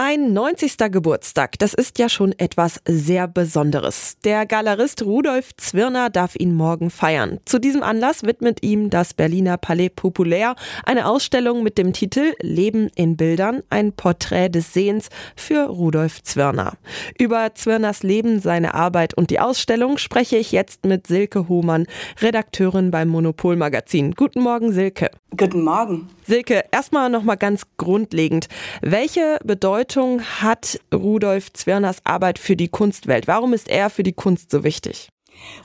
Ein 90. Geburtstag, das ist ja schon etwas sehr Besonderes. Der Galerist Rudolf Zwirner darf ihn morgen feiern. Zu diesem Anlass widmet ihm das Berliner Palais Populaire eine Ausstellung mit dem Titel Leben in Bildern, ein Porträt des Sehens für Rudolf Zwirner. Über Zwirners Leben, seine Arbeit und die Ausstellung spreche ich jetzt mit Silke Hohmann, Redakteurin beim Monopol Magazin. Guten Morgen, Silke. Guten Morgen. Silke, erstmal nochmal ganz grundlegend. Welche Bedeutung hat Rudolf Zwirners Arbeit für die Kunstwelt? Warum ist er für die Kunst so wichtig?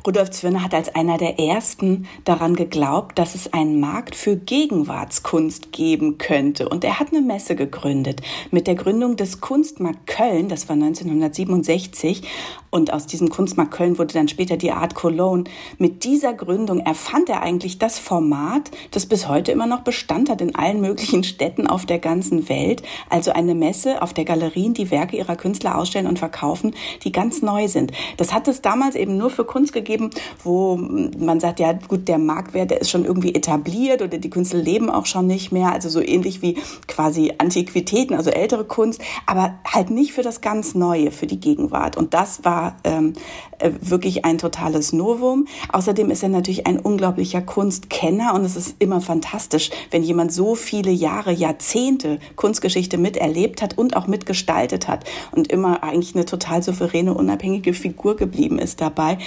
Rudolf Zwirner hat als einer der ersten daran geglaubt, dass es einen Markt für Gegenwartskunst geben könnte. Und er hat eine Messe gegründet. Mit der Gründung des Kunstmarkt Köln, das war 1967, und aus diesem Kunstmarkt Köln wurde dann später die Art Cologne. Mit dieser Gründung erfand er eigentlich das Format, das bis heute immer noch Bestand hat in allen möglichen Städten auf der ganzen Welt. Also eine Messe, auf der Galerien die Werke ihrer Künstler ausstellen und verkaufen, die ganz neu sind. Das hat es damals eben nur für Kunst gegeben, wo man sagt, ja gut, der Marktwert, der ist schon irgendwie etabliert oder die Künstler leben auch schon nicht mehr. Also so ähnlich wie quasi Antiquitäten, also ältere Kunst, aber halt nicht für das ganz Neue, für die Gegenwart. Und das war ähm, äh, wirklich ein totales Novum. Außerdem ist er natürlich ein unglaublicher Kunstkenner und es ist immer fantastisch, wenn jemand so viele Jahre, Jahrzehnte Kunstgeschichte miterlebt hat und auch mitgestaltet hat und immer eigentlich eine total souveräne, unabhängige Figur geblieben ist dabei.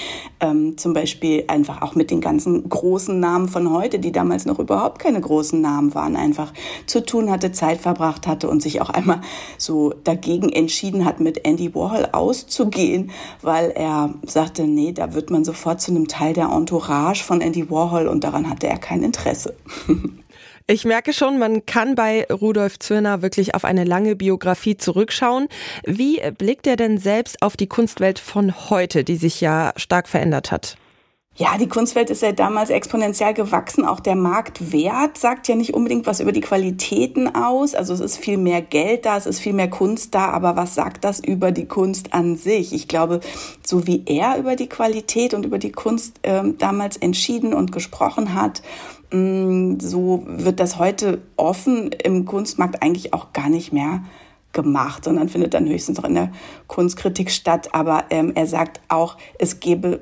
Ähm, zum Beispiel einfach auch mit den ganzen großen Namen von heute, die damals noch überhaupt keine großen Namen waren, einfach zu tun hatte, Zeit verbracht hatte und sich auch einmal so dagegen entschieden hat, mit Andy Warhol auszugehen, weil er sagte, nee, da wird man sofort zu einem Teil der Entourage von Andy Warhol und daran hatte er kein Interesse. Ich merke schon, man kann bei Rudolf Zwirner wirklich auf eine lange Biografie zurückschauen. Wie blickt er denn selbst auf die Kunstwelt von heute, die sich ja stark verändert hat? Ja, die Kunstwelt ist ja damals exponentiell gewachsen. Auch der Marktwert sagt ja nicht unbedingt was über die Qualitäten aus. Also es ist viel mehr Geld da, es ist viel mehr Kunst da. Aber was sagt das über die Kunst an sich? Ich glaube, so wie er über die Qualität und über die Kunst äh, damals entschieden und gesprochen hat, mh, mm, so wird das heute offen im Kunstmarkt eigentlich auch gar nicht mehr gemacht, sondern findet dann höchstens noch in der Kunstkritik statt. Aber ähm, er sagt auch, es gebe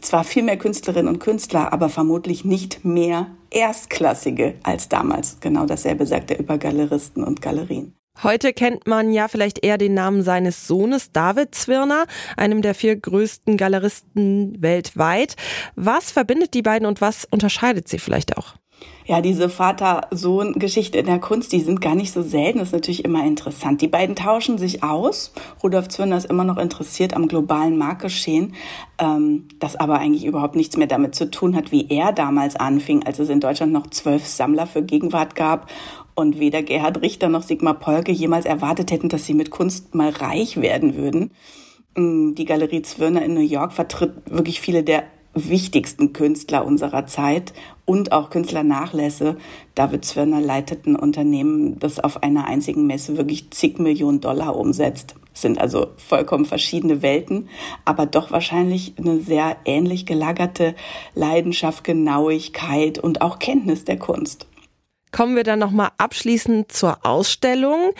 zwar viel mehr Künstlerinnen und Künstler, aber vermutlich nicht mehr Erstklassige als damals. Genau dasselbe sagt er über Galeristen und Galerien. Heute kennt man ja vielleicht eher den Namen seines Sohnes David Zwirner, einem der vier größten Galeristen weltweit. Was verbindet die beiden und was unterscheidet sie vielleicht auch? Ja, diese Vater-Sohn-Geschichte in der Kunst, die sind gar nicht so selten. Das ist natürlich immer interessant. Die beiden tauschen sich aus. Rudolf Zwirner ist immer noch interessiert am globalen Marktgeschehen, ähm, das aber eigentlich überhaupt nichts mehr damit zu tun hat, wie er damals anfing, als es in Deutschland noch zwölf Sammler für Gegenwart gab und weder Gerhard Richter noch Sigmar Polke jemals erwartet hätten, dass sie mit Kunst mal reich werden würden. Mm, die Galerie Zwirner in New York vertritt wirklich viele der wichtigsten Künstler unserer Zeit und auch Künstlernachlässe. David Zwirner leitet ein Unternehmen, das auf einer einzigen Messe wirklich zig Millionen Dollar umsetzt. Das sind also vollkommen verschiedene Welten, aber doch wahrscheinlich eine sehr ähnlich gelagerte Leidenschaft, Genauigkeit und auch Kenntnis der Kunst. Kommen wir dann nochmal abschließend zur Ausstellung.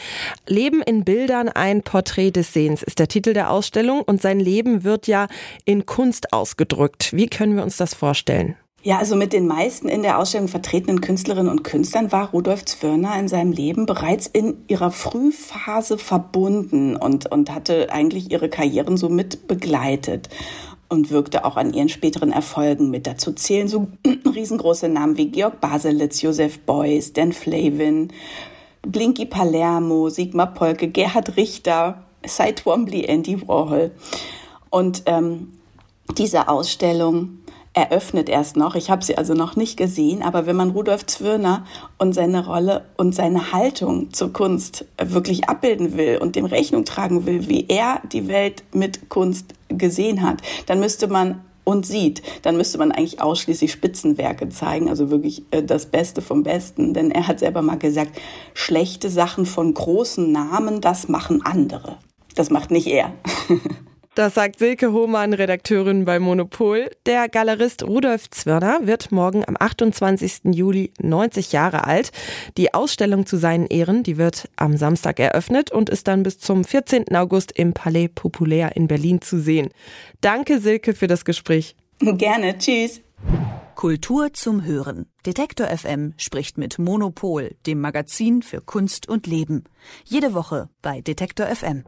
Leben in Bildern, ein Porträt des Sehens ist der Titel der Ausstellung und sein Leben wird ja in Kunst ausgedrückt. Wie können wir uns das vorstellen? Ja, also mit den meisten in der Ausstellung vertretenen Künstlerinnen und Künstlern war Rudolf Zwirner in seinem Leben bereits in ihrer Frühphase verbunden und, und hatte eigentlich ihre Karrieren so mit begleitet und wirkte auch an ihren späteren Erfolgen mit. Dazu zählen so riesengroße Namen wie Georg Baselitz, Josef Beuys, Dan Flavin, Blinky Palermo, Sigmar Polke, Gerhard Richter, Cy Twombly, Andy Warhol. Und ähm, diese Ausstellung eröffnet erst noch. Ich habe sie also noch nicht gesehen, aber wenn man Rudolf Zwirner und seine Rolle und seine Haltung zur Kunst wirklich abbilden will und dem Rechnung tragen will, wie er die Welt mit Kunst gesehen hat, dann müsste man und sieht, dann müsste man eigentlich ausschließlich Spitzenwerke zeigen, also wirklich äh, das Beste vom Besten. Denn er hat selber mal gesagt, schlechte Sachen von großen Namen, das machen andere. Das macht nicht er. Das sagt Silke Hohmann, Redakteurin bei Monopol. Der Galerist Rudolf Zwirner wird morgen am 28. Juli 90 Jahre alt. Die Ausstellung zu seinen Ehren, die wird am Samstag eröffnet und ist dann bis zum 14. August im Palais Populaire in Berlin zu sehen. Danke Silke für das Gespräch. Gerne, tschüss. Kultur zum Hören. Detektor FM spricht mit Monopol, dem Magazin für Kunst und Leben. Jede Woche bei Detektor FM.